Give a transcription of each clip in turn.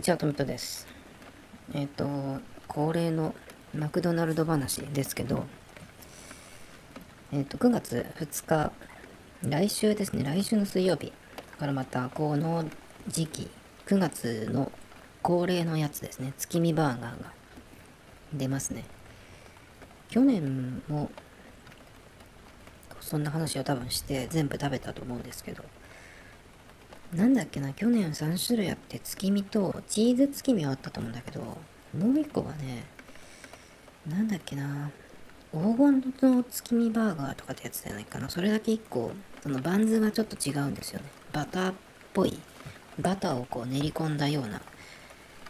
にちは、トミトです。えっ、ー、と、恒例のマクドナルド話ですけど、えっ、ー、と、9月2日、来週ですね、来週の水曜日からまた、この時期、9月の恒例のやつですね、月見バーガーが出ますね。去年も、そんな話を多分して全部食べたと思うんですけど、なんだっけな、去年3種類あって月見とチーズ月見はあったと思うんだけど、もう一個がね、なんだっけな、黄金の月見バーガーとかってやつじゃないかな。それだけ一個、そのバンズがちょっと違うんですよね。バターっぽい、バターをこう練り込んだような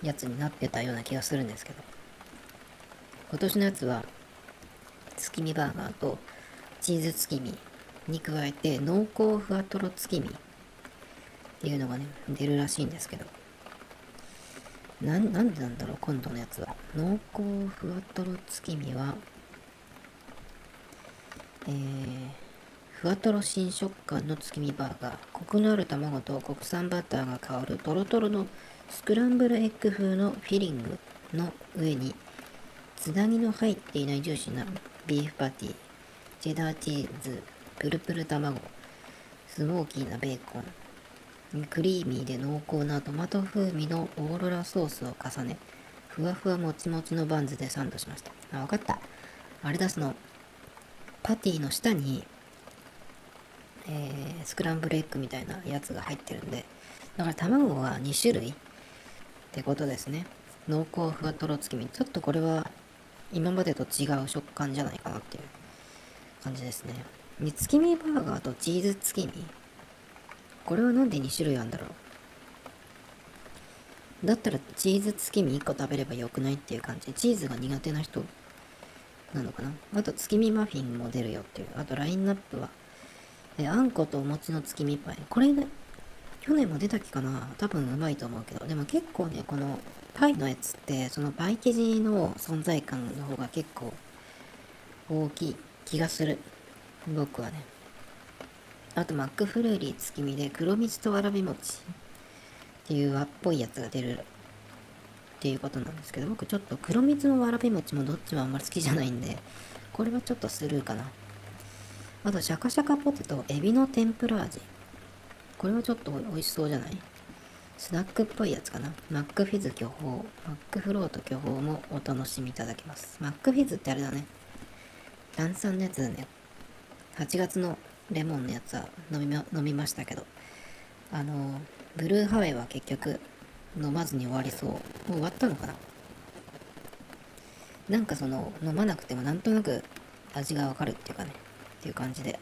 やつになってたような気がするんですけど。今年のやつは、月見バーガーとチーズ月見に加えて濃厚ふわとろ月見っていうのがね、出るらしいんですけど。な、なんでなんだろう、今度のやつは。濃厚ふわとろ月見は、えー、ふわとろ新食感の月見バーガー。コクのある卵と国産バターが香るトロトロのスクランブルエッグ風のフィリングの上に、つなぎの入っていないジューシーなビーフパティ、チェダーチーズ、プルプル卵、スモーキーなベーコン、クリーミーで濃厚なトマト風味のオーロラソースを重ね、ふわふわもちもちのバンズでサンドしました。あ、わかった。あれだ、その、パティの下に、えー、スクランブルエッグみたいなやつが入ってるんで、だから卵は2種類ってことですね。濃厚ふわとろ月見。ちょっとこれは今までと違う食感じゃないかなっていう感じですね。月見バーガーとチーズ月見これはなんで2種類あんだろう？だったらチーズ月見1個食べればよくないっていう感じ？チーズが苦手な人なのかな？あと月見マフィンも出るよっていう。あとラインナップは、えあんことお餅の月見パイ。これね、去年も出たっけかな？多分うまいと思うけど。でも結構ね、このパイのやつって、そのパイ生地の存在感の方が結構大きい気がする。僕はね。あとマックフルーリー月見で黒蜜とわらび餅っていう和っぽいやつが出るっていうことなんですけど、僕ちょっと黒蜜のわらび餅もどっちもあんまり好きじゃないんで、これはちょっとスルーかな。あとシャカシャカポテト、エビの天ぷら味。これはちょっと美味しそうじゃない？スナックっぽいやつかな。マックフィズ巨峰、マックフロート巨峰もお楽しみいただけます。マックフィズってあれだね。炭酸のやつだね。8月のレモンのやつは飲み飲みましたけど、あの、ブルーハワイは結局飲まずに終わりそう。もう終わったのかな？なんかその、飲まなくてもなんとなく味がわかるっていうかね、っていう感じで。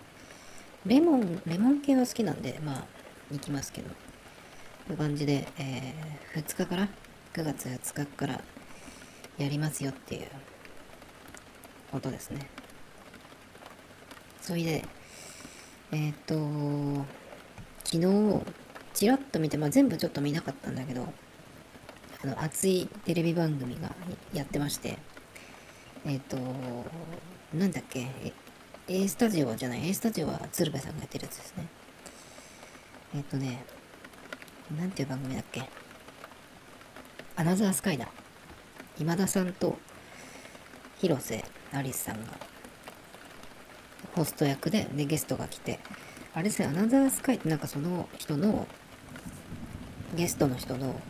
レモン、レモン系は好きなんで、まあ、行きますけど。という感じで、えー、2日から、9月2日からやりますよっていうことですね。それで、えっ、ー、と、昨日、ちらっと見て、まあ、全部ちょっと見なかったんだけど、あの、熱いテレビ番組がやってまして、えっ、ー、と、なんだっけ、A スタジオじゃない、A スタジオは鶴瓶さんがやってるやつですね。えっ、ー、とね、なんていう番組だっけアナザースカイだ。今田さんと広瀬アリスさんがホスト役で、で、ゲストが来て、あれですね、アナザースカイってなんかその人の、ゲストの人の、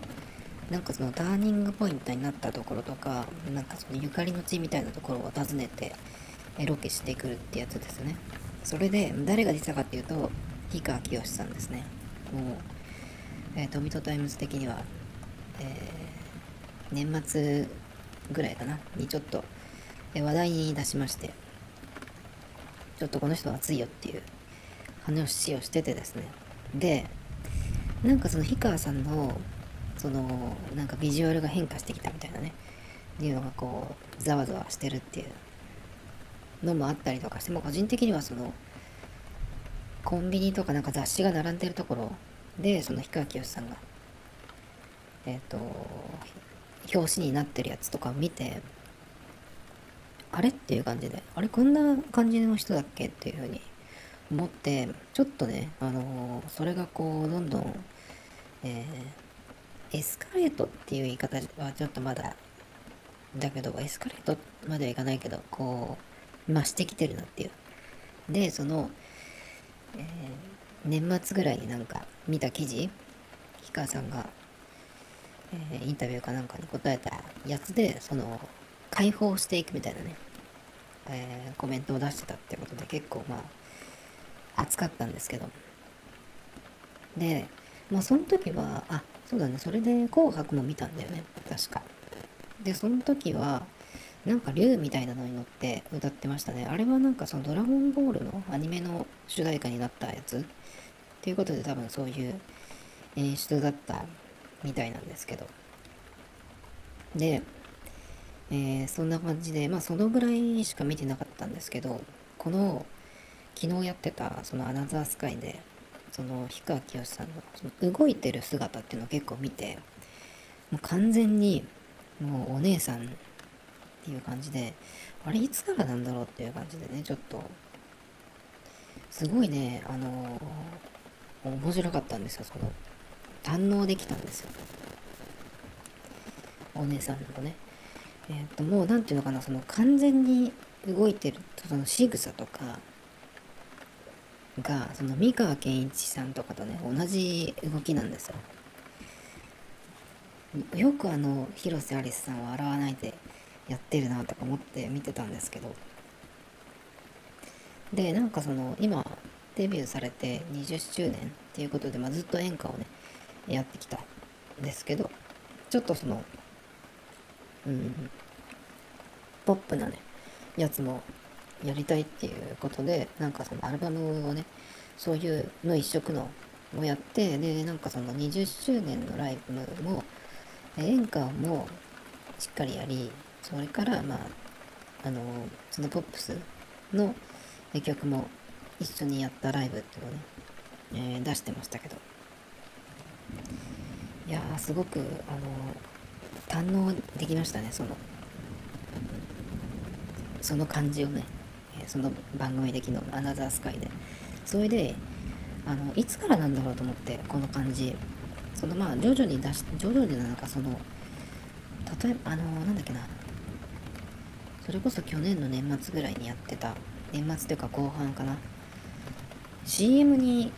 なんかそのターニングポイントになったところとか、なんかそのゆかりの地みたいなところを訪ねて、ロケしてくるってやつですね。それで、誰が出たかっていうと、氷川きよしさんですね。もう、えー、トミトタイムズ的には、えー、年末ぐらいかな、にちょっと、え話題に出しまして、ちょっとこの人熱いよっていう話をしててですね。で、なんかその氷川さんの、その、なんかビジュアルが変化してきたみたいなね、っていうのがこう、ざわざわしてるっていうのもあったりとかして、も個人的にはその、コンビニとかなんか雑誌が並んでるところで、その氷川きよしさんが、えっ、ー、と、表紙になってるやつとかを見て、あれ？っていう感じで、あれ？こんな感じの人だっけっていうふうに思って、ちょっとね、あのー、それ？がこう、どんどん、えーエスカレートっていう言い方はちょっとまだ、だけど、エスカレートまではいかないけど、こう、増してきてるなっていう。で、その、えー、年末ぐらいになんか見た記事、氷川さんが、えー、インタビューかなんかに答えたやつで、その、解放していくみたいなね、えー、コメントを出してたってことで結構まあ、熱かったんですけど。で、まあその時は、あ、そうだね、それで紅白も見たんだよね、確か。で、その時は、なんか竜みたいなのに乗って歌ってましたね。あれはなんかそのドラゴンボールのアニメの主題歌になったやつっていうことで多分そういう演出だったみたいなんですけど。で、えー、そんな感じで、まあそのぐらいしか見てなかったんですけど、この昨日やってたそのアナザースカイで、その氷川きよしさんのその動いてる姿っていうのを結構見て、もう完全にもうお姉さんっていう感じで、あれいつからなんだろうっていう感じでね、ちょっと、すごいね、あのー、面白かったんですよ、その、堪能できたんですよ。お姉さんのね。えっ、と、もう、なんていうのかな、その、完全に動いてる、その仕草とか、が、その、三河健一さんとかとね、同じ動きなんですよ。よくあの、広瀬アリスさんは洗わないでやってるなとか思って見てたんですけど。で、なんかその、今、デビューされて20周年っていうことで、まあ、ずっと演歌をね、やってきたんですけど、ちょっとその、うん、ポップなね、やつもやりたいっていうことで、なんかそのアルバムをね、そういうの一色のをやって、で、なんかその20周年のライブも、演歌もしっかりやり、それから、まあ、あの、そのポップスの曲も一緒にやったライブっていうのをね、えー、出してましたけど。いや、すごく、あの、堪能できましたね、その、その感じをね、その番組で昨日アナザースカイで。それで、あの、いつからなんだろうと思って、この感じ。そのまあ、徐々に出し、徐々になんかその、例えば、あの、なんだっけな、それこそ去年の年末ぐらいにやってた、年末というか後半かな、CM に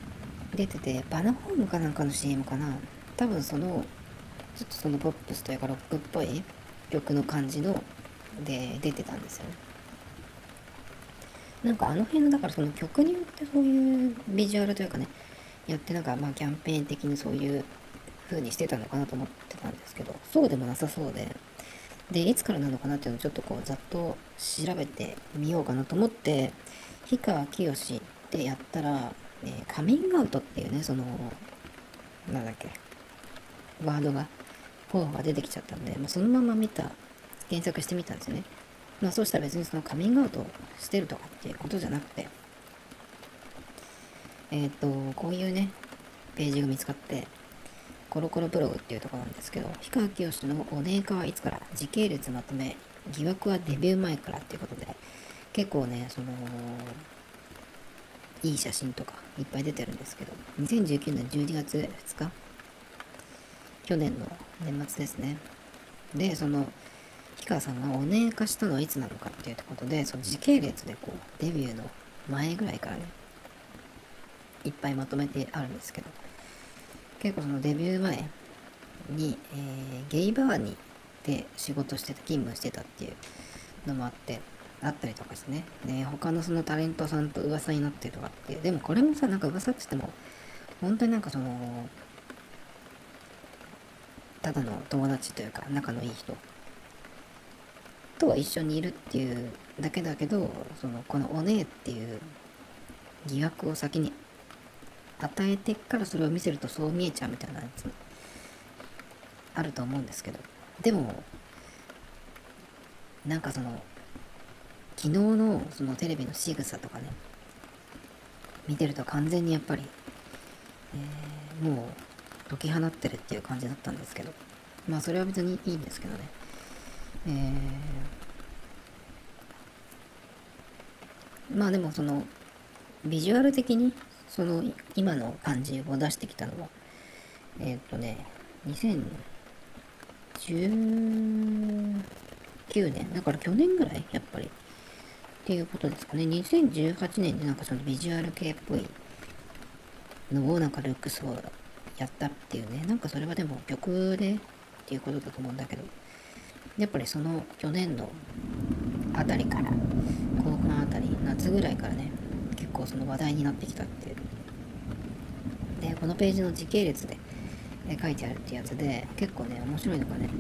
出てて、バナホームかなんかの CM かな、多分その、ちょっとそのポップスというかロックっぽい曲の感じの、で出てたんですよね。なんかあの辺の、だからその曲によってそういうビジュアルというかね、やってなんかまあキャンペーン的にそういう風にしてたのかなと思ってたんですけど、そうでもなさそうで、で、いつからなのかなっていうのをちょっとこう、ざっと調べてみようかなと思って、氷川きよしってやったら、えー、カミングアウトっていうね、その、なんだっけ、ワードが、候補が出てきちゃったんで、まあ、そのまま見た、検索してみたんですよね。まあそうしたら別にそのカミングアウトしてるとかっていうことじゃなくて、えっ、と、こういうね、ページが見つかって、コロコロブログっていうところなんですけど、氷川きよしのお姉化はいつから時系列まとめ、疑惑はデビュー前からっていうことで、結構ね、その、いい写真とかいっぱい出てるんですけど、2019年12月2日？去年の年末ですね。で、その、氷川さんがお姉化したのはいつなのかっていうことで、その時系列でこう、デビューの前ぐらいからね、いっぱいまとめてあるんですけど、結構そのデビュー前に、えー、ゲイバーにで仕事してた、勤務してたっていうのもあって、あったりとかですね。で、他のそのタレントさんと噂になってるとかっていう。でもこれもさ、なんか噂って言っても、本当になんかその、ただの友達というか、仲のいい人。とは一緒にいるっていうだけだけど、その、このお姉っていう疑惑を先に与えてからそれを見せるとそう見えちゃうみたいなやつあると思うんですけど。でもなんかその昨日のそのテレビの仕草とかね見てると完全にやっぱり、えー、もう解き放ってるっていう感じだったんですけど。まあそれは別にいいんですけどね。えー、まあでもそのビジュアル的にその今の感じを出してきたのは、えっ、ー、とね、2019年、だから去年ぐらい、やっぱり。っていうことですかね。2018年でなんかそのビジュアル系っぽいのをなんかルックスをやったっていうね。なんかそれはでも曲でっていうことだと思うんだけど、やっぱりその去年のあたりから、高校のあたり、夏ぐらいからね、結構その話題になってきたっていう。で、このページの時系列で書いてあるってやつで、結構ね、面白いのがね、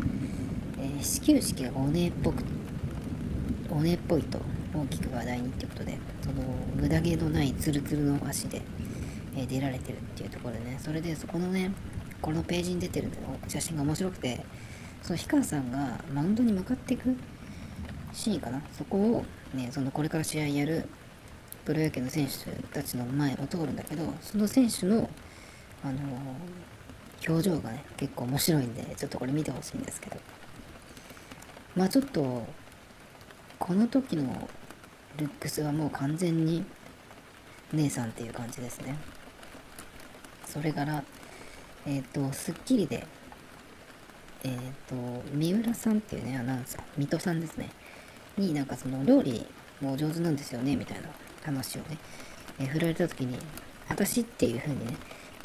え、始球式がおねっぽく、おねっぽいと大きく話題にってことで、その無駄毛のないツルツルの足で、え、出られてるっていうところでね、それでそこのね、このページに出てる写真が面白くて、その氷川さんがマウンドに向かっていくシーンかな、そこをね、そのこれから試合やるプロ野球の選手たちの前を通るんだけど、その選手の、あのー、表情がね、結構面白いんで、ちょっとこれ見てほしいんですけど。まあちょっと、この時のルックスはもう完全に姉さんっていう感じですね。それから、えっ、ー、と、スッキリで、えっ、ー、と、三浦さんっていうね、アナウンサー、水戸さんですね、になんかその料理も上手なんですよね、みたいな話をね、えー、振られた時に、私っていう風にね、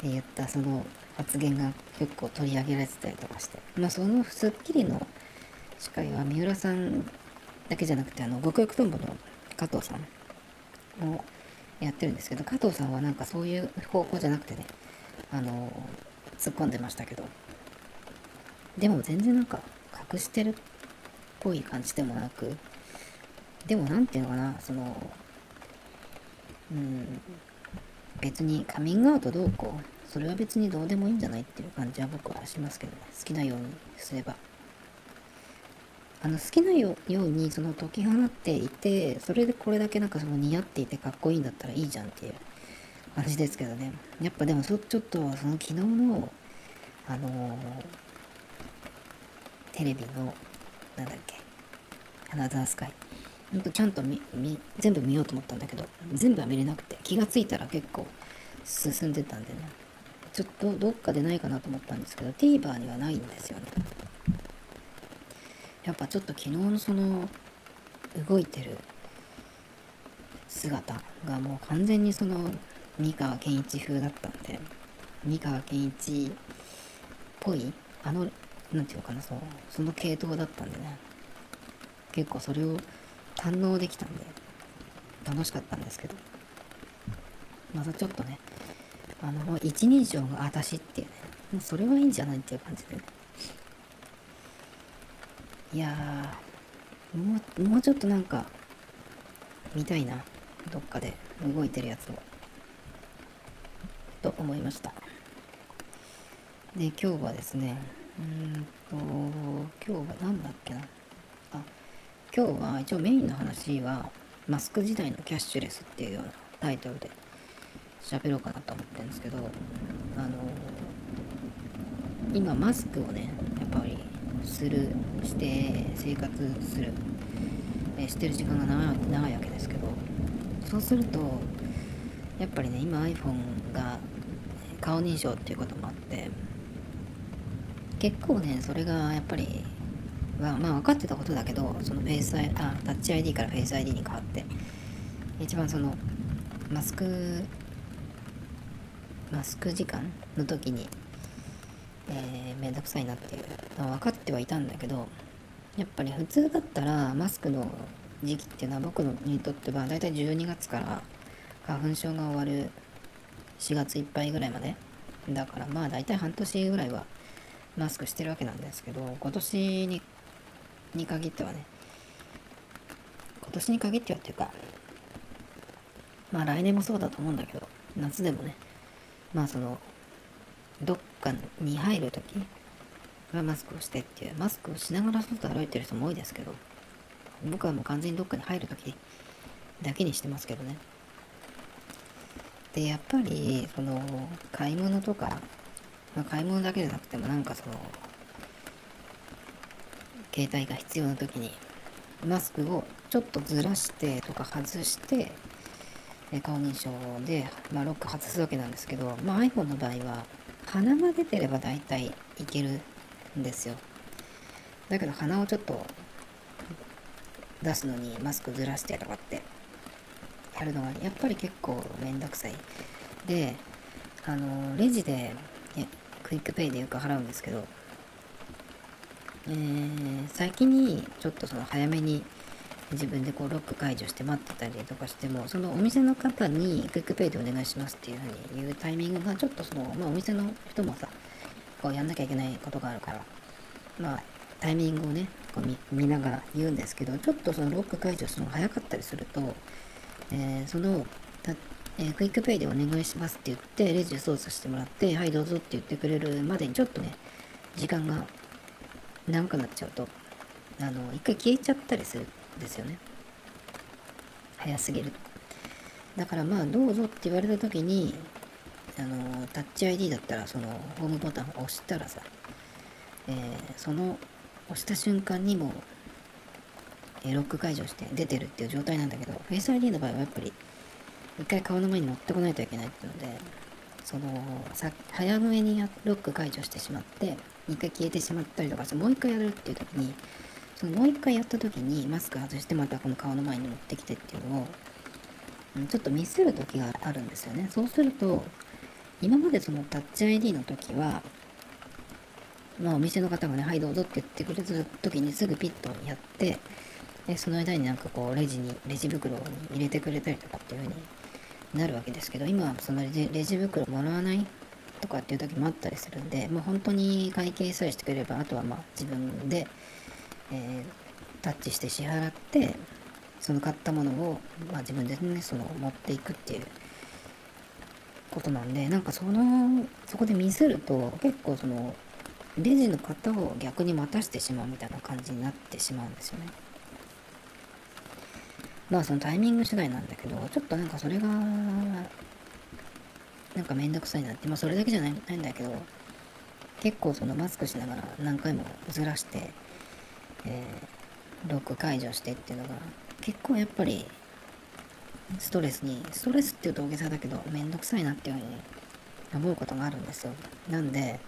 え、言ったその発言が結構取り上げられてたりとかして、まあそのスッキリの司会は三浦さんだけじゃなくて、あの、極力トンボの加藤さんをやってるんですけど、加藤さんはなんかそういう方向じゃなくてね、あの、突っ込んでましたけど、でも全然なんか隠してるっぽい感じでもなく、でもなんていうのかな、その、うん、別にカミングアウトどうこう、それは別にどうでもいいんじゃないっていう感じは僕はしますけどね、好きなようにすれば。あの好きなようにその解き放っていて、それでこれだけなんかその似合っていてかっこいいんだったらいいじゃんっていう感じですけどね。やっぱでもちょっとその昨日の、あのー、テレビの、なんだっけ、アナザースカイ。ほんとちゃんとみみ全部見ようと思ったんだけど、全部は見れなくて、気がついたら結構進んでたんでね。ちょっとどっかでないかなと思ったんですけど、TVer にはないんですよね。やっぱちょっと昨日のその動いてる姿がもう完全にその三河健一風だったんで三河健一っぽいあの何て言うのかなそうその系統だったんでね。結構それを堪能できたんで楽しかったんですけど。またちょっとねあの一人称が私っていうねもうそれはいいんじゃないっていう感じでね。いやーもうもうちょっとなんか見たいなどっかで動いてるやつを。と思いました。で今日はですねうんと今日は何だっけな。あ今日は一応メインの話はマスク時代のキャッシュレスっていうようなタイトルで喋ろうかなと思ってるんですけどあの今マスクをねやっぱりするして生活する、えしてる時間が長い長いわけですけどそうするとやっぱりね今 iPhone が顔認証っていうこともあって結構ねそれがやっぱりはまあ分かってたことだけどそのフェイスあタッチ ID からフェイス ID に変わって一番そのマスクマスク時間の時にえー、めんどくさいなっていうのは分かってはいたんだけどやっぱり普通だったらマスクの時期っていうのは僕にとってはだいたい12月から花粉症が終わる4月いっぱいぐらいまでだからまあ大体半年ぐらいはマスクしてるわけなんですけど今年にに限ってはね今年に限ってはっていうかまあ来年もそうだと思うんだけど夏でもねまあそのどっかに入るときはマスクをしてっていう、マスクをしながら外歩いてる人も多いですけど、僕はもう完全にどっかに入るときだけにしてますけどね。で、やっぱり、その、買い物とか、まあ、買い物だけじゃなくてもなんかその、携帯が必要な時に、マスクをちょっとずらしてとか外して、顔認証で、まあ、ロック外すわけなんですけど、まあ、iPhone の場合は、鼻が出てれば大体いけるんですよ。だけど鼻をちょっと出すのにマスクずらしてとかってやるのがやっぱり結構めんどくさい。で、あの、レジで、ね、 QUICPay でよく払うんですけど、えー、先にちょっとその早めに自分でこうロック解除して待ってたりとかしてもそのお店の方に QUICPay でお願いしますっていうふうに言うタイミングがちょっとその、まあ、お店の人もさこうやんなきゃいけないことがあるからまあタイミングをねこう見ながら言うんですけどちょっとそのロック解除するのが早かったりすると、えー、そのえー、 QUICPay でお願いしますって言ってレジで操作してもらってはいどうぞって言ってくれるまでにちょっとね時間が長くなっちゃうとあの一回消えちゃったりするんですよね。早すぎる。だからまあどうぞって言われた時にあのタッチ ID だったらそのホームボタンを押したらさ、えー、その押した瞬間にもえロック解除して出てるっていう状態なんだけど Face ID の場合はやっぱり一回顔の前に持ってこないといけないっていうのでそのさ早めにロック解除してしまって一回消えてしまったりとかしてもう一回やるっていう時にそのもう一回やった時にマスク外してまたこの顔の前に持ってきてっていうのを、ちょっとミスる時があるんですよね。そうすると、今までそのタッチ ID の時は、まあお店の方がね、はいどうぞって言ってくれた時にすぐピッとやって、でその間になんかこうレジに、レジ袋に入れてくれたりとかっていう風になるわけですけど、今はそのレジレジ袋もらわないとかっていう時もあったりするんで、もう本当に会計さえしてくれれば、あとはまあ自分でえー、タッチして支払ってその買ったものを、まあ、自分でねその持っていくっていうことなんでなんかそのそこでミスると結構そのレジの方を逆に待たしてしまうみたいな感じになってしまうんですよね。まあそのタイミング次第なんだけど、ちょっとなんかそれが、なんかめんどくさいなって、まあそれだけじゃないないんだけど、結構そのマスクしながら何回もずらしてえー、ロック解除してっていうのが結構やっぱりストレスにストレスっていうと大げさだけどめんどくさいなっていうふうに思うことがあるんですよ。なんで、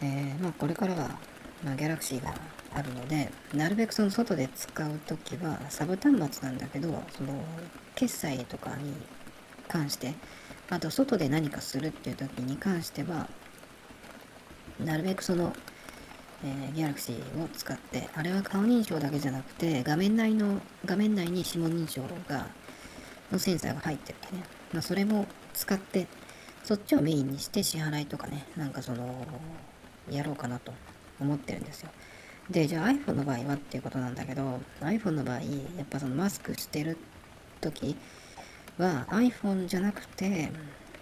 えー、まあこれからは、まあ、ギャラクシーがあるのでなるべくその外で使う時はサブ端末なんだけどその決済とかに関してあと外で何かするっていう時に関してはなるべくそのえー、ギャラクシーを使って、あれは顔認証だけじゃなくて、画面内の、画面内に指紋認証が、のセンサーが入ってるんでね、まあ、それも使って、そっちをメインにして支払いとかね、なんかその、やろうかなと思ってるんですよ。で、じゃあ iPhone の場合はっていうことなんだけど、iPhone の場合、やっぱそのマスクしてる時は iPhone じゃなくて、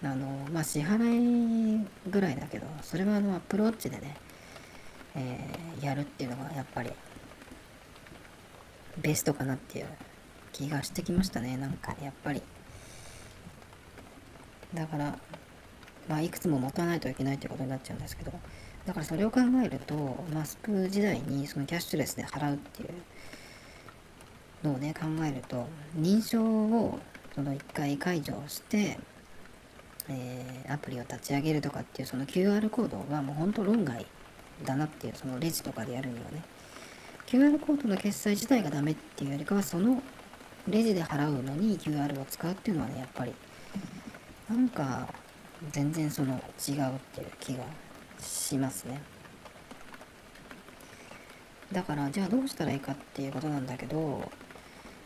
あの、まあ、支払いぐらいだけど、それはあの Apple Watch でね、えー、やるっていうのがやっぱりベストかなっていう気がしてきましたねなんかやっぱり。だからまあいくつも持たないといけないってことになっちゃうんですけどだからそれを考えるとマスク時代にそのキャッシュレスで払うっていうのをね考えると認証をその1回解除して、えー、アプリを立ち上げるとかっていうその QR コードはもうほんと論外だなっていうそのレジとかでやるにはね。QR コードの決済自体がダメっていうよりかはそのレジで払うのに QR を使うっていうのはねやっぱりなんか全然その違うっていう気がしますねだからじゃあどうしたらいいかっていうことなんだけど、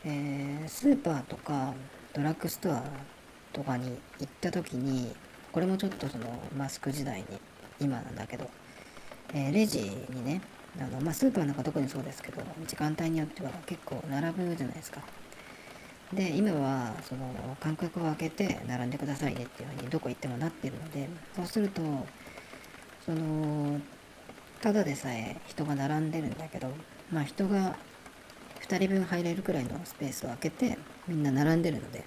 えー、スーパーとかドラッグストアとかに行った時にこれもちょっとそのマスク時代に今なんだけどえー、レジにね、あのまあ、スーパーなんか特にそうですけど、時間帯によっては結構並ぶじゃないですか。で、今はその間隔を空けて並んでくださいねっていうふうにどこ行ってもなってるので、そうすると、その、ただでさえ人が並んでるんだけど、まあ人が2人分入れるくらいのスペースを空けてみんな並んでるので、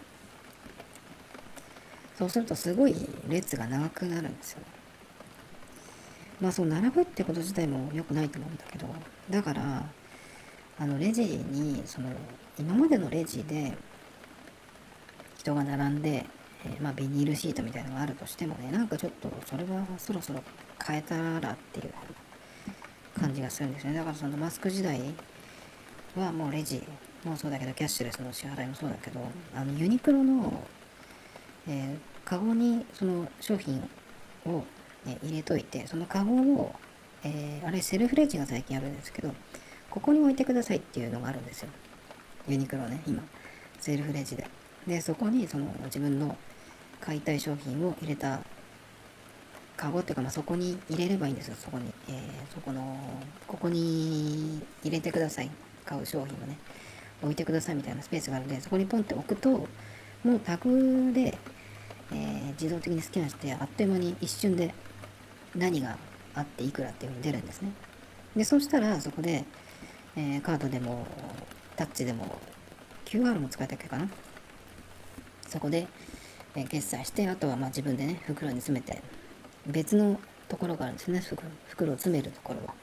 そうするとすごい列が長くなるんですよね。まあそう並ぶってこと自体も良くないと思うんだけどだからあのレジにその今までのレジで人が並んで、えー、まあ、ビニールシートみたいなのがあるとしてもねなんかちょっとそれはそろそろ変えたらっていう感じがするんですね。だからそのマスク時代はもうレジもそうだけどキャッシュレスの支払いもそうだけどあのユニクロの、えー、カゴにその商品を、ね、入れといてそのカゴを、えー、あれセルフレジが最近あるんですけどここに置いてくださいっていうのがあるんですよ。ユニクロね今。セルフレジで。でそこにその自分の買いたい商品を入れたカゴっていうか、まあ、そこに入れればいいんですよそこに、えー、そこのここに入れてください。買う商品をね。置いてくださいみたいなスペースがあるんでそこにポンって置くともうタグで、えー、自動的にスキャンしてあっという間に一瞬で何があっていくらっていうふうに出るんですね。でそうしたらそこで、えー、カードでもタッチでも QR も使えたっけかな。そこで、え、決済してあとはま自分でね袋に詰めて別のところがあるんですね袋袋を詰めるところは。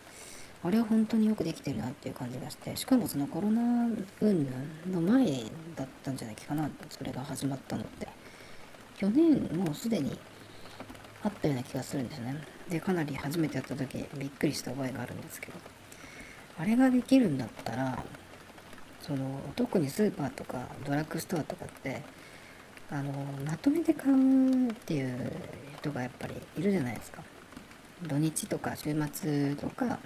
あれは本当によくできてるなっていう感じがしてしかもそのコロナ云々の前だったんじゃないかなそれが始まったのって。去年もうすでにあったような気がするんですね。でかなり初めてやった時びっくりした覚えがあるんですけど。あれができるんだったらその特にスーパーとかドラッグストアとかってあのまとめて買うっていう人がやっぱりいるじゃないですか。土日とか週末とか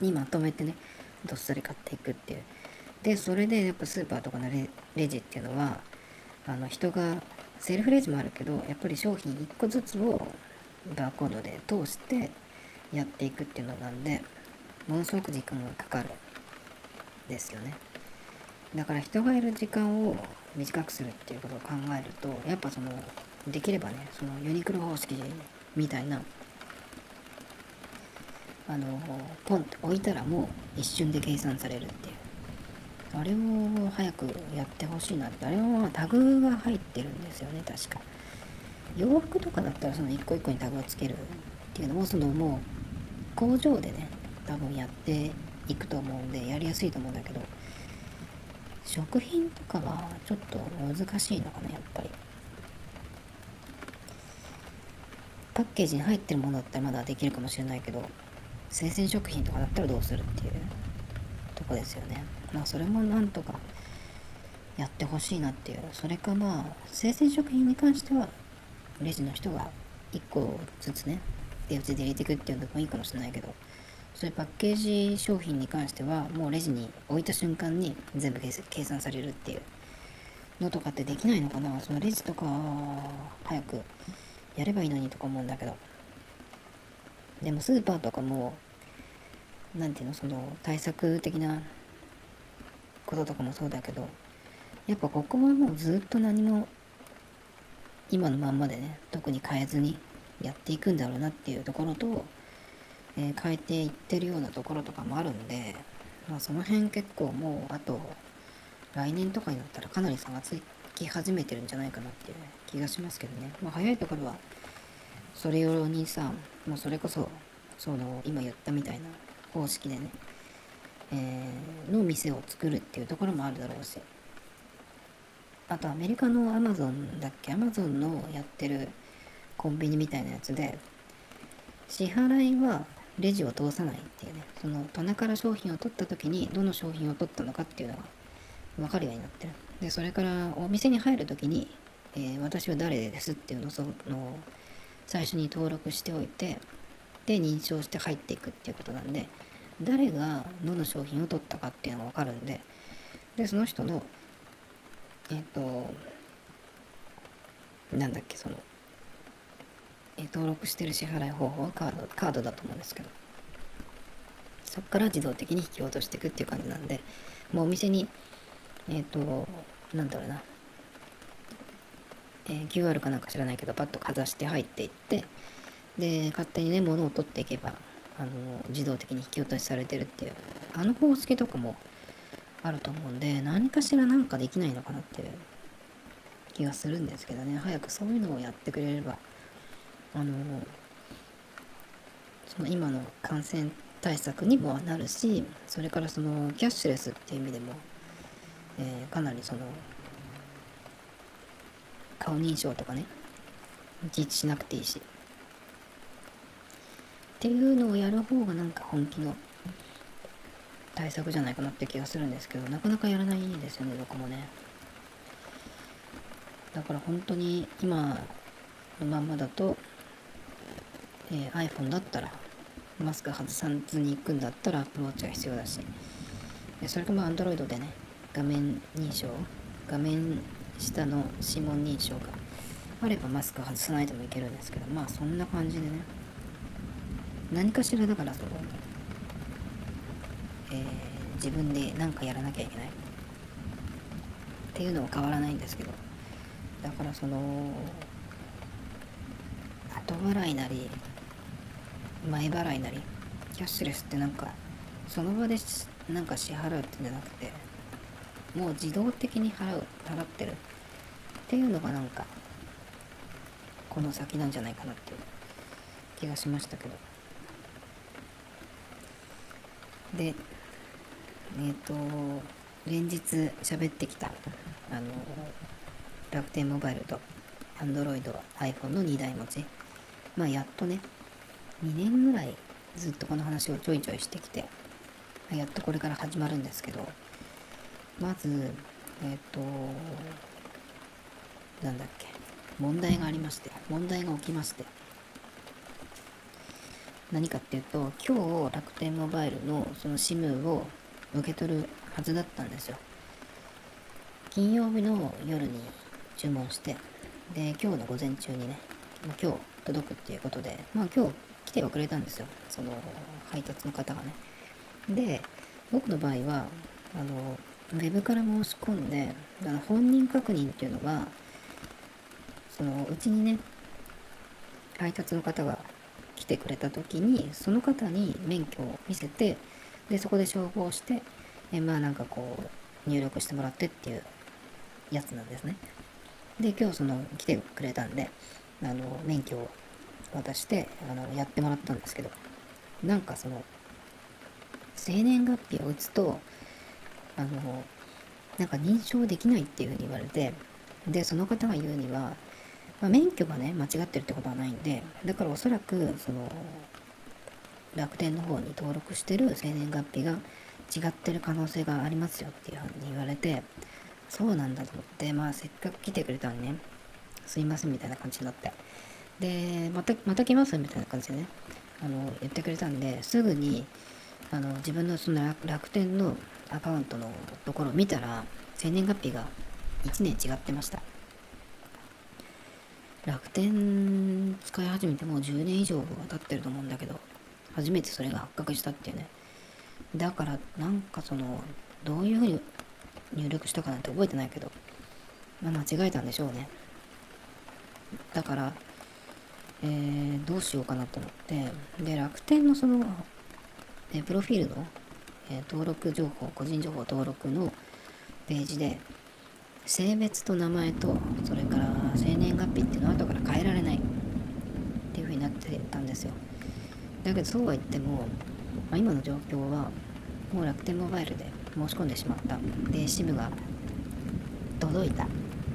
にまとめてねどっさり買っていくっていう。でそれでやっぱスーパーとかのレジっていうのはあの人がセルフレジもあるけどやっぱり商品1個ずつをバーコードで通してやっていくっていうのなんでものすごく時間がかかるですよね。だから人がいる時間を短くするっていうことを考えるとやっぱそのできればねそのユニクロ方式みたいなあのポンって置いたらもう一瞬で計算されるっていう。あれを早くやってほしいなって。あれはタグが入ってるんですよね確か。洋服とかだったらその一個一個にタグをつけるっていうのもそのもう工場でね多分やっていくと思うんでやりやすいと思うんだけど。食品とかはちょっと難しいのかなやっぱり。パッケージに入ってるものだったらまだできるかもしれないけど生鮮食品とかだったらどうするっていうとこですよね。まあそれもなんとかやってほしいなっていう。それかまあ生鮮食品に関してはレジの人が1個ずつね手打ちで入れていくっていうのもいいかもしれないけどそういうパッケージ商品に関してはもうレジに置いた瞬間に全部計算されるっていうのとかってできないのかな。そのレジとか早くやればいいのにとか思うんだけど。でもスーパーとかも何ていうのその対策的なこととかもそうだけどやっぱここはもうずっと何も今のまんまでね特に変えずにやっていくんだろうなっていうところと、えー、変えていってるようなところとかもあるんで、まあ、その辺結構もうあと来年とかになったらかなり差がつき始めてるんじゃないかなっていう気がしますけどね、まあ、早いところはそれ用にさもうそれこそその今言ったみたいな方式でね、えー、の店を作るっていうところもあるだろうし。あとアメリカのアマゾンだっけ？アマゾンのやってるコンビニみたいなやつで支払いはレジを通さないっていうねその棚から商品を取った時にどの商品を取ったのかっていうのが分かるようになってる。でそれからお店に入る時に、えー、私は誰ですっていうのをその最初に登録しておいてで認証して入っていくっていうことなんで誰がどの商品を取ったかっていうのが分かるんででその人のえっ、ー、となんだっけその、え、登録してる支払い方法はカードカードだと思うんですけど。そこから自動的に引き落としていくっていう感じなんで。もうお店にえっ、ー、となんだろうな。えー、QR かなんか知らないけどパッとかざして入っていって。で勝手にね物を取っていけばあの自動的に引き落としされてるっていう。あの方式とかもあると思うんで何かしらなんかできないのかなっていう気がするんですけどね。早くそういうのをやってくれればあのその今の感染対策にもなるしそれからそのキャッシュレスっていう意味でも、えー、かなりその顔認証とかねいちいちしなくていいし。っていうのをやる方がなんか本気の対策じゃないかなって気がするんですけどなかなかやらないですよねどこもね。だから本当に今のまんまだと、えー、iPhone だったらマスク外さずに行くんだったらアプローチが必要だし。それかまあ Android でね画面認証画面下の指紋認証があればマスク外さないでもいけるんですけどまあそんな感じでね。何かしらだからその、えー、自分で何かやらなきゃいけない。っていうのは変わらないんですけど。だからその後払いなり前払いなりキャッシュレスってなんかその場でなんか支払うってんじゃなくてもう自動的に払う払ってる。っていうのがなんかこの先なんじゃないかなっていう気がしましたけど。でえっ、ー、と連日喋ってきたあの楽天モバイルと Android、iPhone の2台持ち。まあやっとね2年ぐらいずっとこの話をちょいちょいしてきてやっとこれから始まるんですけどまずえっ、ー、となんだっけ問題がありまして問題が起きまして何かっていうと今日楽天モバイルのその SIM を受け取るはずだったんですよ。金曜日の夜に注文してで今日の午前中にね今日届くっていうことでまあ今日来てはくれたんですよ。その配達の方がね。で僕の場合はあのウェブから申し込んであの本人確認っていうのがそのうちにね配達の方が来てくれた時にその方に免許を見せてでそこで照合してえまあなんかこう入力してもらってっていうやつなんですね。で今日その来てくれたんであの免許を渡してあのやってもらったんですけどなんかその生年月日を打つとあのなんか認証できないっていうふうに言われてでその方が言うにはまあ、免許がね、間違ってるってことはないんで、だからおそらく、その、楽天の方に登録してる生年月日が違ってる可能性がありますよっていうふうに言われて、そうなんだと思って、まあせっかく来てくれたのにね、すいませんみたいな感じになって。で、また、また来ますみたいな感じでね、あの、言ってくれたんで、すぐに、あの、自分のその楽天のアカウントのところを見たら、生年月日が1年違ってました。楽天使い始めてもう10年以上は経ってると思うんだけど、初めてそれが発覚したっていうね。だから、なんかその、どういうふうに入力したかなんて覚えてないけど、まあ、間違えたんでしょうね。だから、えー、どうしようかなと思って、で、楽天のその、えプロフィールの、え登録情報、個人情報登録のページで、性別と名前とそれから生年月日っていうのは後から変えられない。っていう風になってたんですよ。だけどそうは言っても、まあ、今の状況はもう楽天モバイルで申し込んでしまった。で SIM が届いた。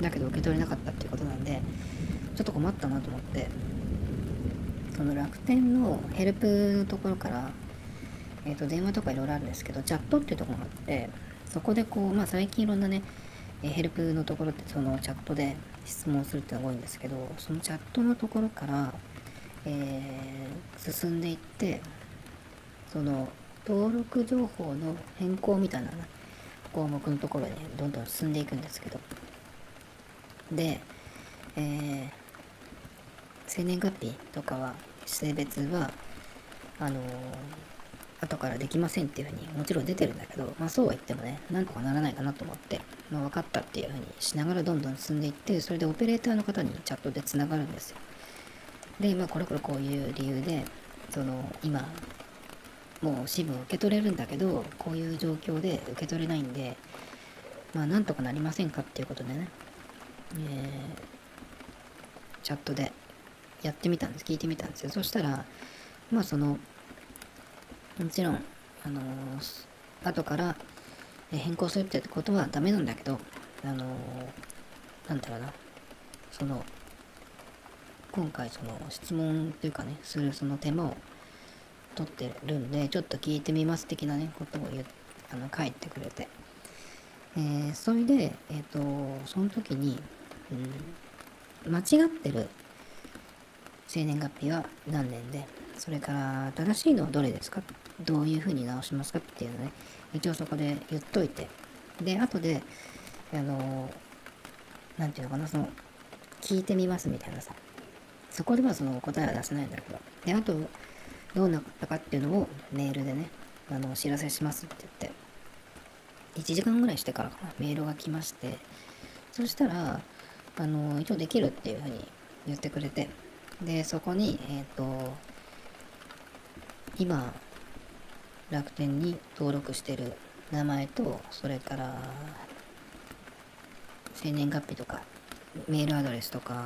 だけど受け取れなかったっていうことなんでちょっと困ったなと思って。その楽天のヘルプのところからえー、と電話とかいろいろあるんですけどチャットっていうところがあってそこでこうまあ最近いろんなねヘルプのところってそのチャットで質問するっていうのが多いんですけどそのチャットのところから、えー、進んでいってその登録情報の変更みたいな、項目のところにどんどん進んでいくんですけど。で、えー、生年月日とかは性別はあのー後からできませんっていうふうにもちろん出てるんだけど、まあそうは言ってもね、なんとかならないかなと思って、まあ分かったっていうふうにしながらどんどん進んでいって、それでオペレーターの方にチャットでつながるんですよ。で、まあこれこれこういう理由で、その今、もう支部を受け取れるんだけど、こういう状況で受け取れないんで、まあなんとかなりませんかっていうことでね、えー、チャットでやってみたんです、聞いてみたんですよ。そしたら、まあその、もちろん、あのー、後から変更するってことはダメなんだけど、あのー、なんだろうな、その、今回その質問というかね、するその手間を取ってるんで、ちょっと聞いてみます的なね、ことを言、あの、書いてくれて。えー、それで、えっ、ー、と、その時に、うん、間違ってる生年月日は何年で、それから正しいのはどれですか？どういうふうに直しますかっていうのね、一応そこで言っといて、で、後で、あの、なんていうのかな、その、聞いてみますみたいなさ、そこではその答えは出せないんだけど、で、あと、どうなったかっていうのをメールでね、あの、お知らせしますって言って、1時間ぐらいしてからかな、メールが来まして、そしたら、あの、一応できるっていうふうに言ってくれて、で、そこに、えっ、ー、と、今、楽天に登録してる名前と、それから、生年月日とか、メールアドレスとか、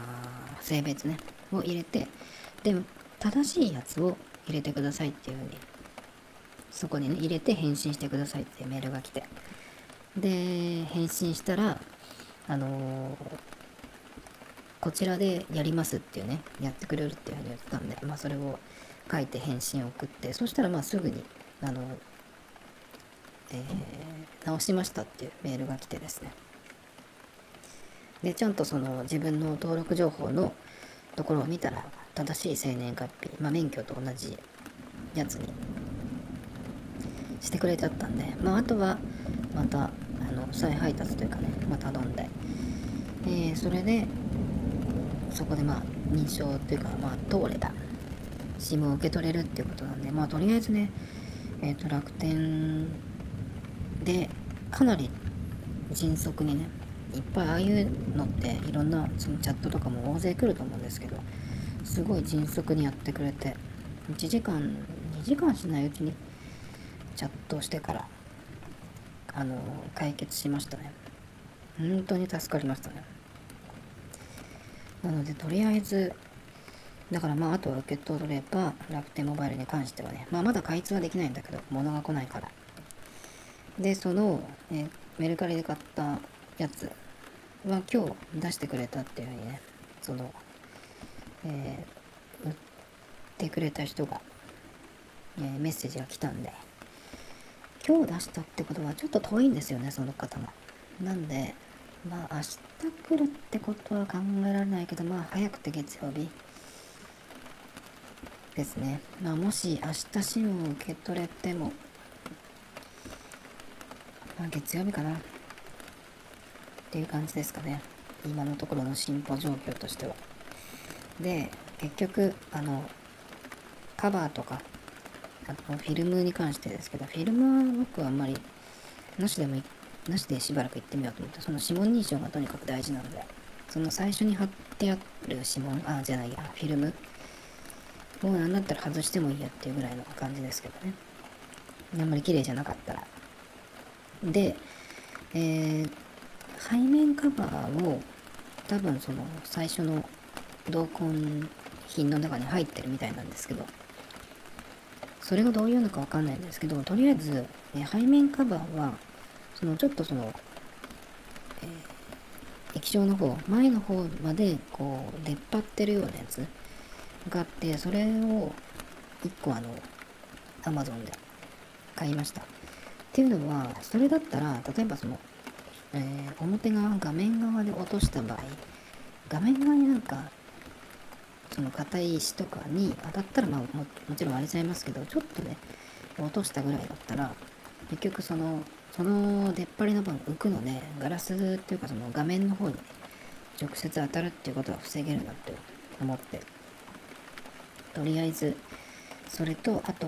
性別ね、を入れて、で、正しいやつを入れてくださいっていうふうに、そこにね、入れて返信してくださいっていうメールが来て、で、返信したら、あのー、こちらでやりますっていうね、やってくれるっていうふうに言ってたんで、まあそれを書いて返信を送って、そしたらまあすぐに、あの、えー、直しましたっていうメールが来てですね。で、ちゃんとその自分の登録情報のところを見たら、正しい生年月日、まあ免許と同じやつにしてくれちゃったんで、まああとは、またあの再配達というかね、まあ、頼んで、えー、それでそこでまあ認証というかまあ通れば SIM を受け取れるっていうことなんでまあとりあえずねえっ、ー、と楽天でかなり迅速にねいっぱいああいうのっていろんなそのチャットとかも大勢来ると思うんですけどすごい迅速にやってくれて1時間2時間しないうちにチャットしてからあの解決しましたね。本当に助かりましたね。なのでとりあえずだからまああとは受け取れば楽天モバイルに関してはねまあまだ開通はできないんだけど物が来ないからでその、えメルカリで買ったやつは今日出してくれたっていうふうにねそのえー、売ってくれた人が、えー、メッセージが来たんで今日出したってことはちょっと遠いんですよね、その方も。なんで、まあ明日来るってことは考えられないけど、まあ早くて月曜日ですね。まあもし明日シムを受け取れても、まあ月曜日かな。っていう感じですかね。今のところの進歩状況としては。で、結局、あの、カバーとかあとフィルムに関してですけど、フィルムは僕はあんまりなしでもなしでしばらく行ってみようと思って、その指紋認証がとにかく大事なので、その最初に貼ってある指紋、あ、じゃないや、フィルムもうなんだったら外してもいいやっていうぐらいの感じですけどね。あんまり綺麗じゃなかったら。で、えー、背面カバーを多分その最初の同梱品の中に入ってるみたいなんですけど、それがどういうのかわかんないんですけど、とりあえず、え背面カバーは、そのちょっとその、えー、液晶の方、前の方までこう出っ張ってるようなやつがあって、それを1個あの、Amazon で買いました。っていうのは、それだったら、例えばその、えー、表側、画面側で落とした場合、画面側になんかその硬い石とかに当たったら、まあも、もちろん割れちゃいますけど、ちょっとね、落としたぐらいだったら、結局その、その出っ張りの分浮くので、ガラスっていうかその画面の方に、直接当たるっていうことは防げるなって思って、とりあえず、それと、あと、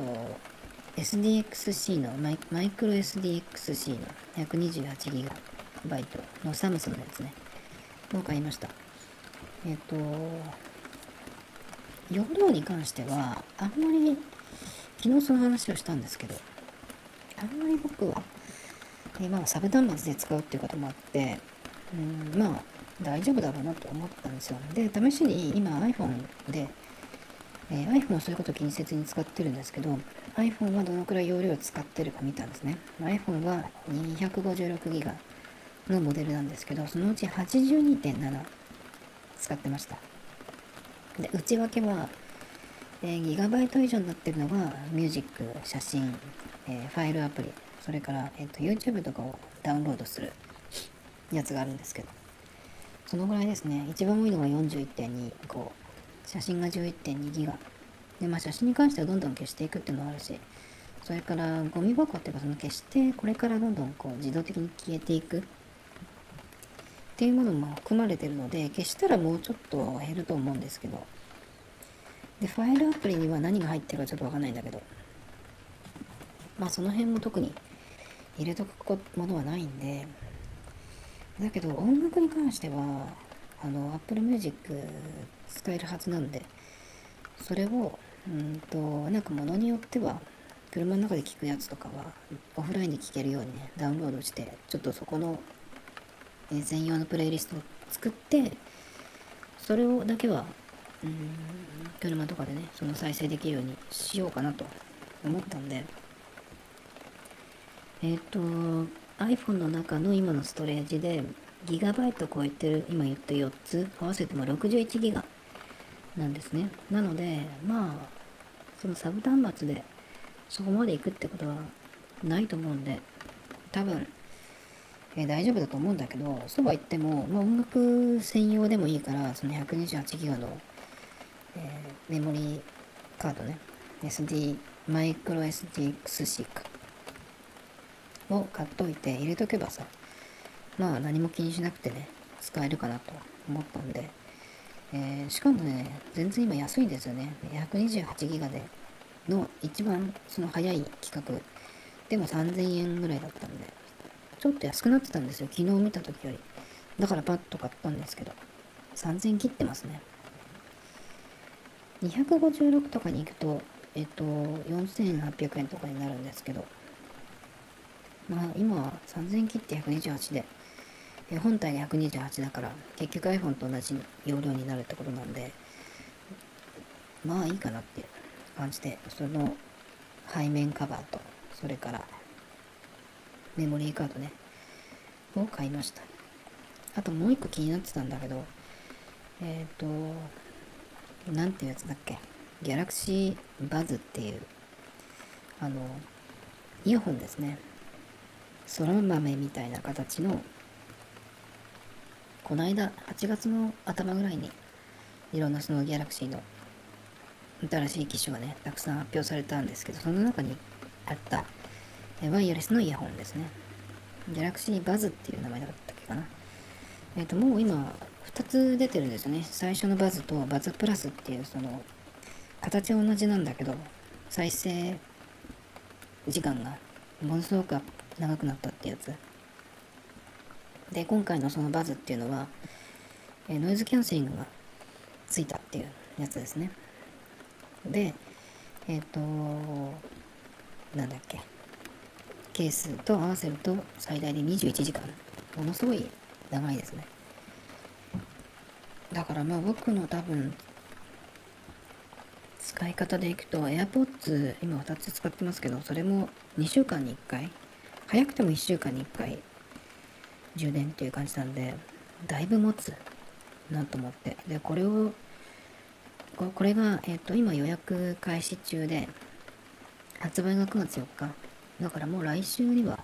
SDXC のマイマイクロ SDXC の 128GB のサムスンのやつね、を買いました。えっ、と、容量に関しては、あんまり、昨日その話をしたんですけど、あんまり僕は、えまあ、サブ端末で使うっていうこともあって、うん、まあ、大丈夫だろうなと思ったんですよ。で、試しに今 iPhone で、えー、iPhone はそういうことを気にせずに使ってるんですけど、iPhone はどのくらい容量を使ってるか見たんですね。iPhone は 256GB のモデルなんですけど、そのうち82.7使ってました。で内訳は、で、ギガバイト以上になってるのが、ミュージック、写真、えー、ファイルアプリ、それから、えーと、YouTube とかをダウンロードするやつがあるんですけど、そのぐらいですね。一番多いのが41.25、写真が11.2ギガ。で、まあ写真に関してはどんどん消していくっていうのもあるし、それからゴミ箱っていうかその消してこれからどんどんこう自動的に消えていくっていうものも含まれてるので消したらもうちょっと減ると思うんですけどで、ファイルアプリには何が入ってるかちょっとわかんないんだけど、まあその辺も特に入れとくものはないんで、だけど音楽に関しては、あの、Apple Music 使えるはずなんで、それを、うんと、なんか物によっては、車の中で聴くやつとかは、オフラインで聴けるようにね、ダウンロードして、ちょっとそこの、専用のプレイリストを作って、それをだけはうん車とかでねその再生できるようにしようかなと思ったんで。えっ、ー、と iPhone の中の今のストレージでギガバイト超えてる今言った4つ合わせても61ギガなんですねなのでまあそのサブ端末でそこまで行くってことはないと思うんで多分えー、大丈夫だと思うんだけど、そうは言っても、まあ、音楽専用でもいいから、その128ギガのえー、メモリーカードね、SD、マイクロ SDXC か。を買っといて入れとけばさ、まあ何も気にしなくてね、使えるかなと思ったんで、えー、しかもね、全然今安いんですよね。128ギガでの一番その早い企画でも3000円ぐらいだったんで、ちょっと安くなってたんですよ。昨日見た時より。だからパッと買ったんですけど、3000切ってますね。256とかに行くと、えっと、4800円とかになるんですけど、まあ今は3000切って128で、え本体が128だから、結局 iPhone と同じ容量になるってことなんで、まあいいかなっていう感じで、その背面カバーと、それからメモリーカードね、を買いました。あともう一個気になってたんだけど、えっ、ー、と、なんていうやつだっけ？ギャラクシーバズっていう、あの、イヤホンですね。空豆みたいな形の、この間、8月の頭ぐらいに、いろんなそのギャラクシーの新しい機種がね、たくさん発表されたんですけど、その中にあったワイヤレスのイヤホンですね。ギャラクシーバズっていう名前だったっけかな。えっ、ー、と、もう今、2つ出てるんですよね。最初のバズとバズプラスっていうその形は同じなんだけど再生時間がものすごく長くなったってやつ。で、今回のそのバズっていうのは、えノイズキャンセリングがついたっていうやつですね。で、えっ、ー、と、なんだっけ。ケースと合わせると最大で21時間。ものすごい長いですね。だからまあ僕の多分使い方でいくと AirPods 今2つ使ってますけどそれも2週間に1回早くても1週間に1回充電っていう感じなんでだいぶ持つなと思って。でこれをこれが、えっ、ー、と今予約開始中で発売が9月4日。だからもう来週には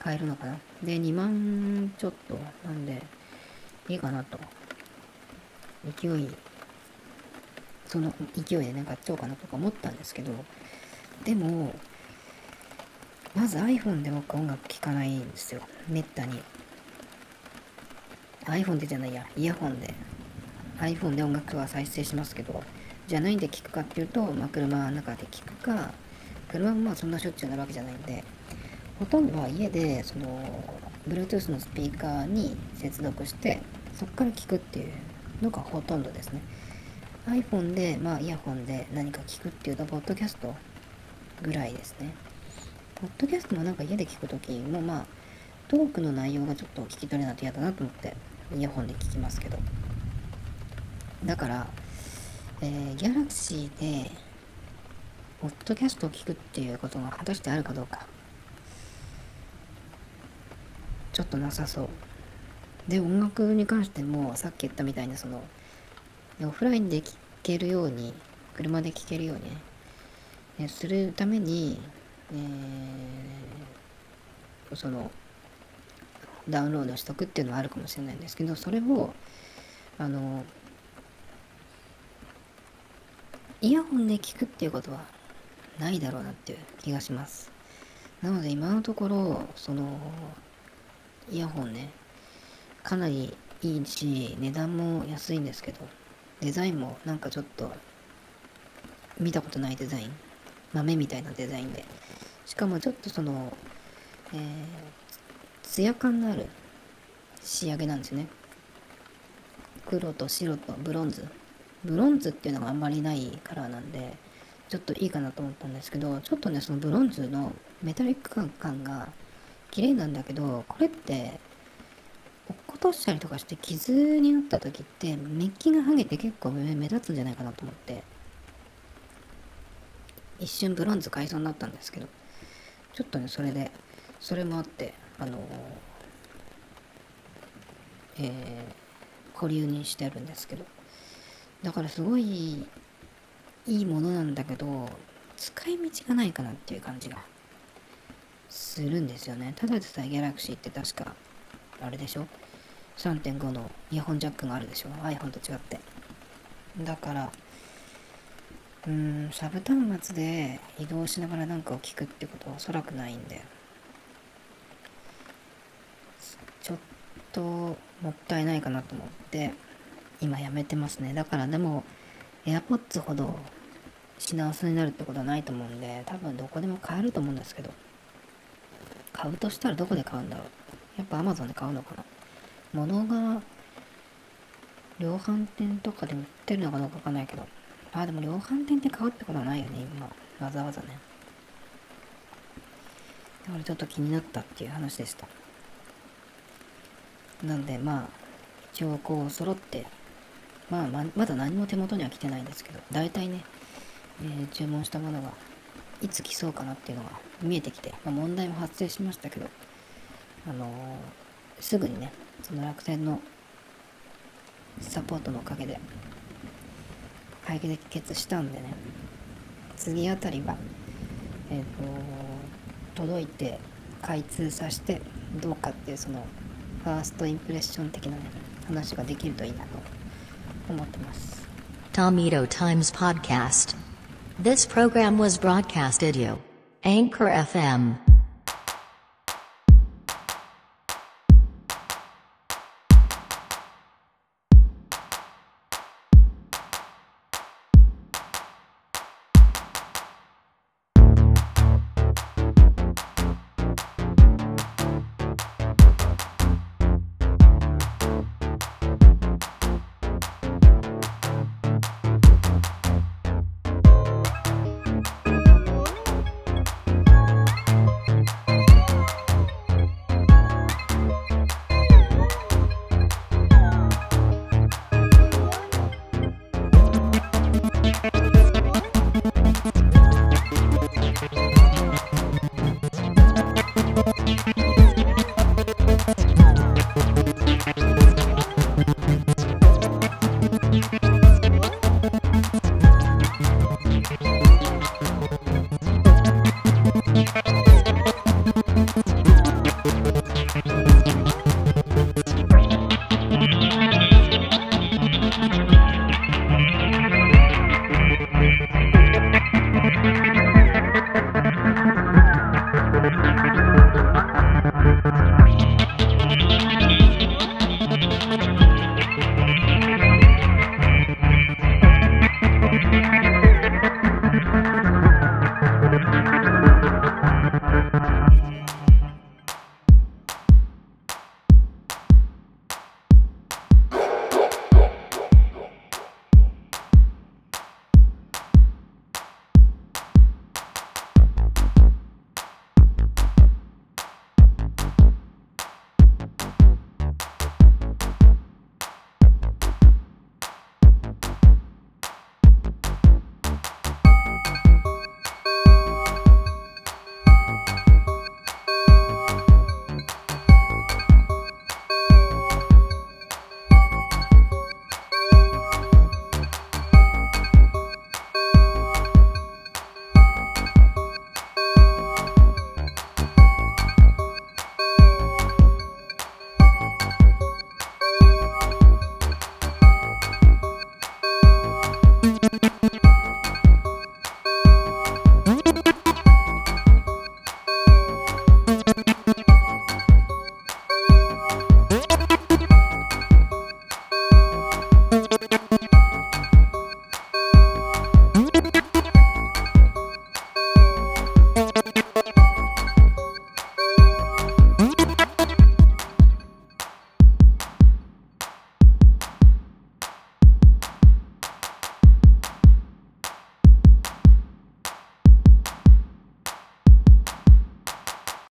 買えるのかな。で2万ちょっとなんでいいかなと。勢いその勢いでね買っちゃおうかなとか思ったんですけど。でもまず iPhone で僕音楽聴かないんですよ。めったに。iPhone でじゃないや。イヤホンで。iPhone で音楽は再生しますけど。じゃないんで聴くかっていうと、まあ、車の中で聴くか車もまあそんなしょっちゅうなるわけじゃないんで。ほとんどは家でその Bluetooth のスピーカーに接続してそっから聴くっていうのがほとんどですね。iPhone で、まあ、イヤホンで何か聞くっていうと、ポッドキャストぐらいですね。ポッドキャストもなんか家で聞くときも、まあ、トークの内容がちょっと聞き取れないと嫌だなと思って、イヤホンで聞きますけど。だから、えー、ギャラクシーで、ポッドキャストを聞くっていうことが果たしてあるかどうか。ちょっとなさそう。で音楽に関してもさっき言ったみたいなそのオフラインで聴けるように車で聴けるようにね、ねするために、えー、その、ダウンロードしとくっていうのはあるかもしれないんですけど、それを、あの、イヤホンで聞くっていうことはないだろうなっていう気がします。なので今のところ、その、イヤホンね、かなりいいし、値段も安いんですけど、デザインもなんかちょっと、見たことないデザイン。豆みたいなデザインで。しかもちょっとその、えー、ツヤ感のある仕上げなんですよね。黒と白とブロンズ。ブロンズっていうのがあんまりないカラーなんで、ちょっといいかなと思ったんですけど、ちょっとね、そのブロンズのメタリック感感が綺麗なんだけど、これって落っことしたりとかして傷になった時ってメッキが剥げて結構目立つんじゃないかなと思って一瞬ブロンズ買いそうになったんですけどちょっとねそれでそれもあってあのえー、保留にしてるんですけど。だからすごいいいものなんだけど使い道がないかなっていう感じがするんですよね。ただでさえギャラクシーって確かあれでしょ？3.5のイヤホンジャックがあるでしょ？iPhone と違って。だからうんサブ端末で移動しながら何かを聞くってことはおそらくないんでちょっともったいないかなと思って今やめてますね。だからでも AirPods ほど品薄になるってことはないと思うんで多分どこでも買えると思うんですけど。買うとしたらどこで買うんだろう。やっぱ Amazon で買うのかな。物が量販店とかで売ってるのかどうかわかんないけど。あでも量販店って買うってことはないよね今。わざわざね。だからちょっと気になったっていう話でした。なんでまあ一応こう揃ってまあままだ何も手元には来てないんですけど大体ね、えー、注文したものがいつ来そうかなっていうのが見えてきて、まあ、問題も発生しましたけどあのー、すぐにねその楽天のサポートのおかげで解決したんでね。次あたりはえっ、ー、と届いて開通させてどうかっていうそのファーストインプレッション的なね話ができるといいなと思ってます。Tomito Times Podcast. This program was broadcasted you Anchor FM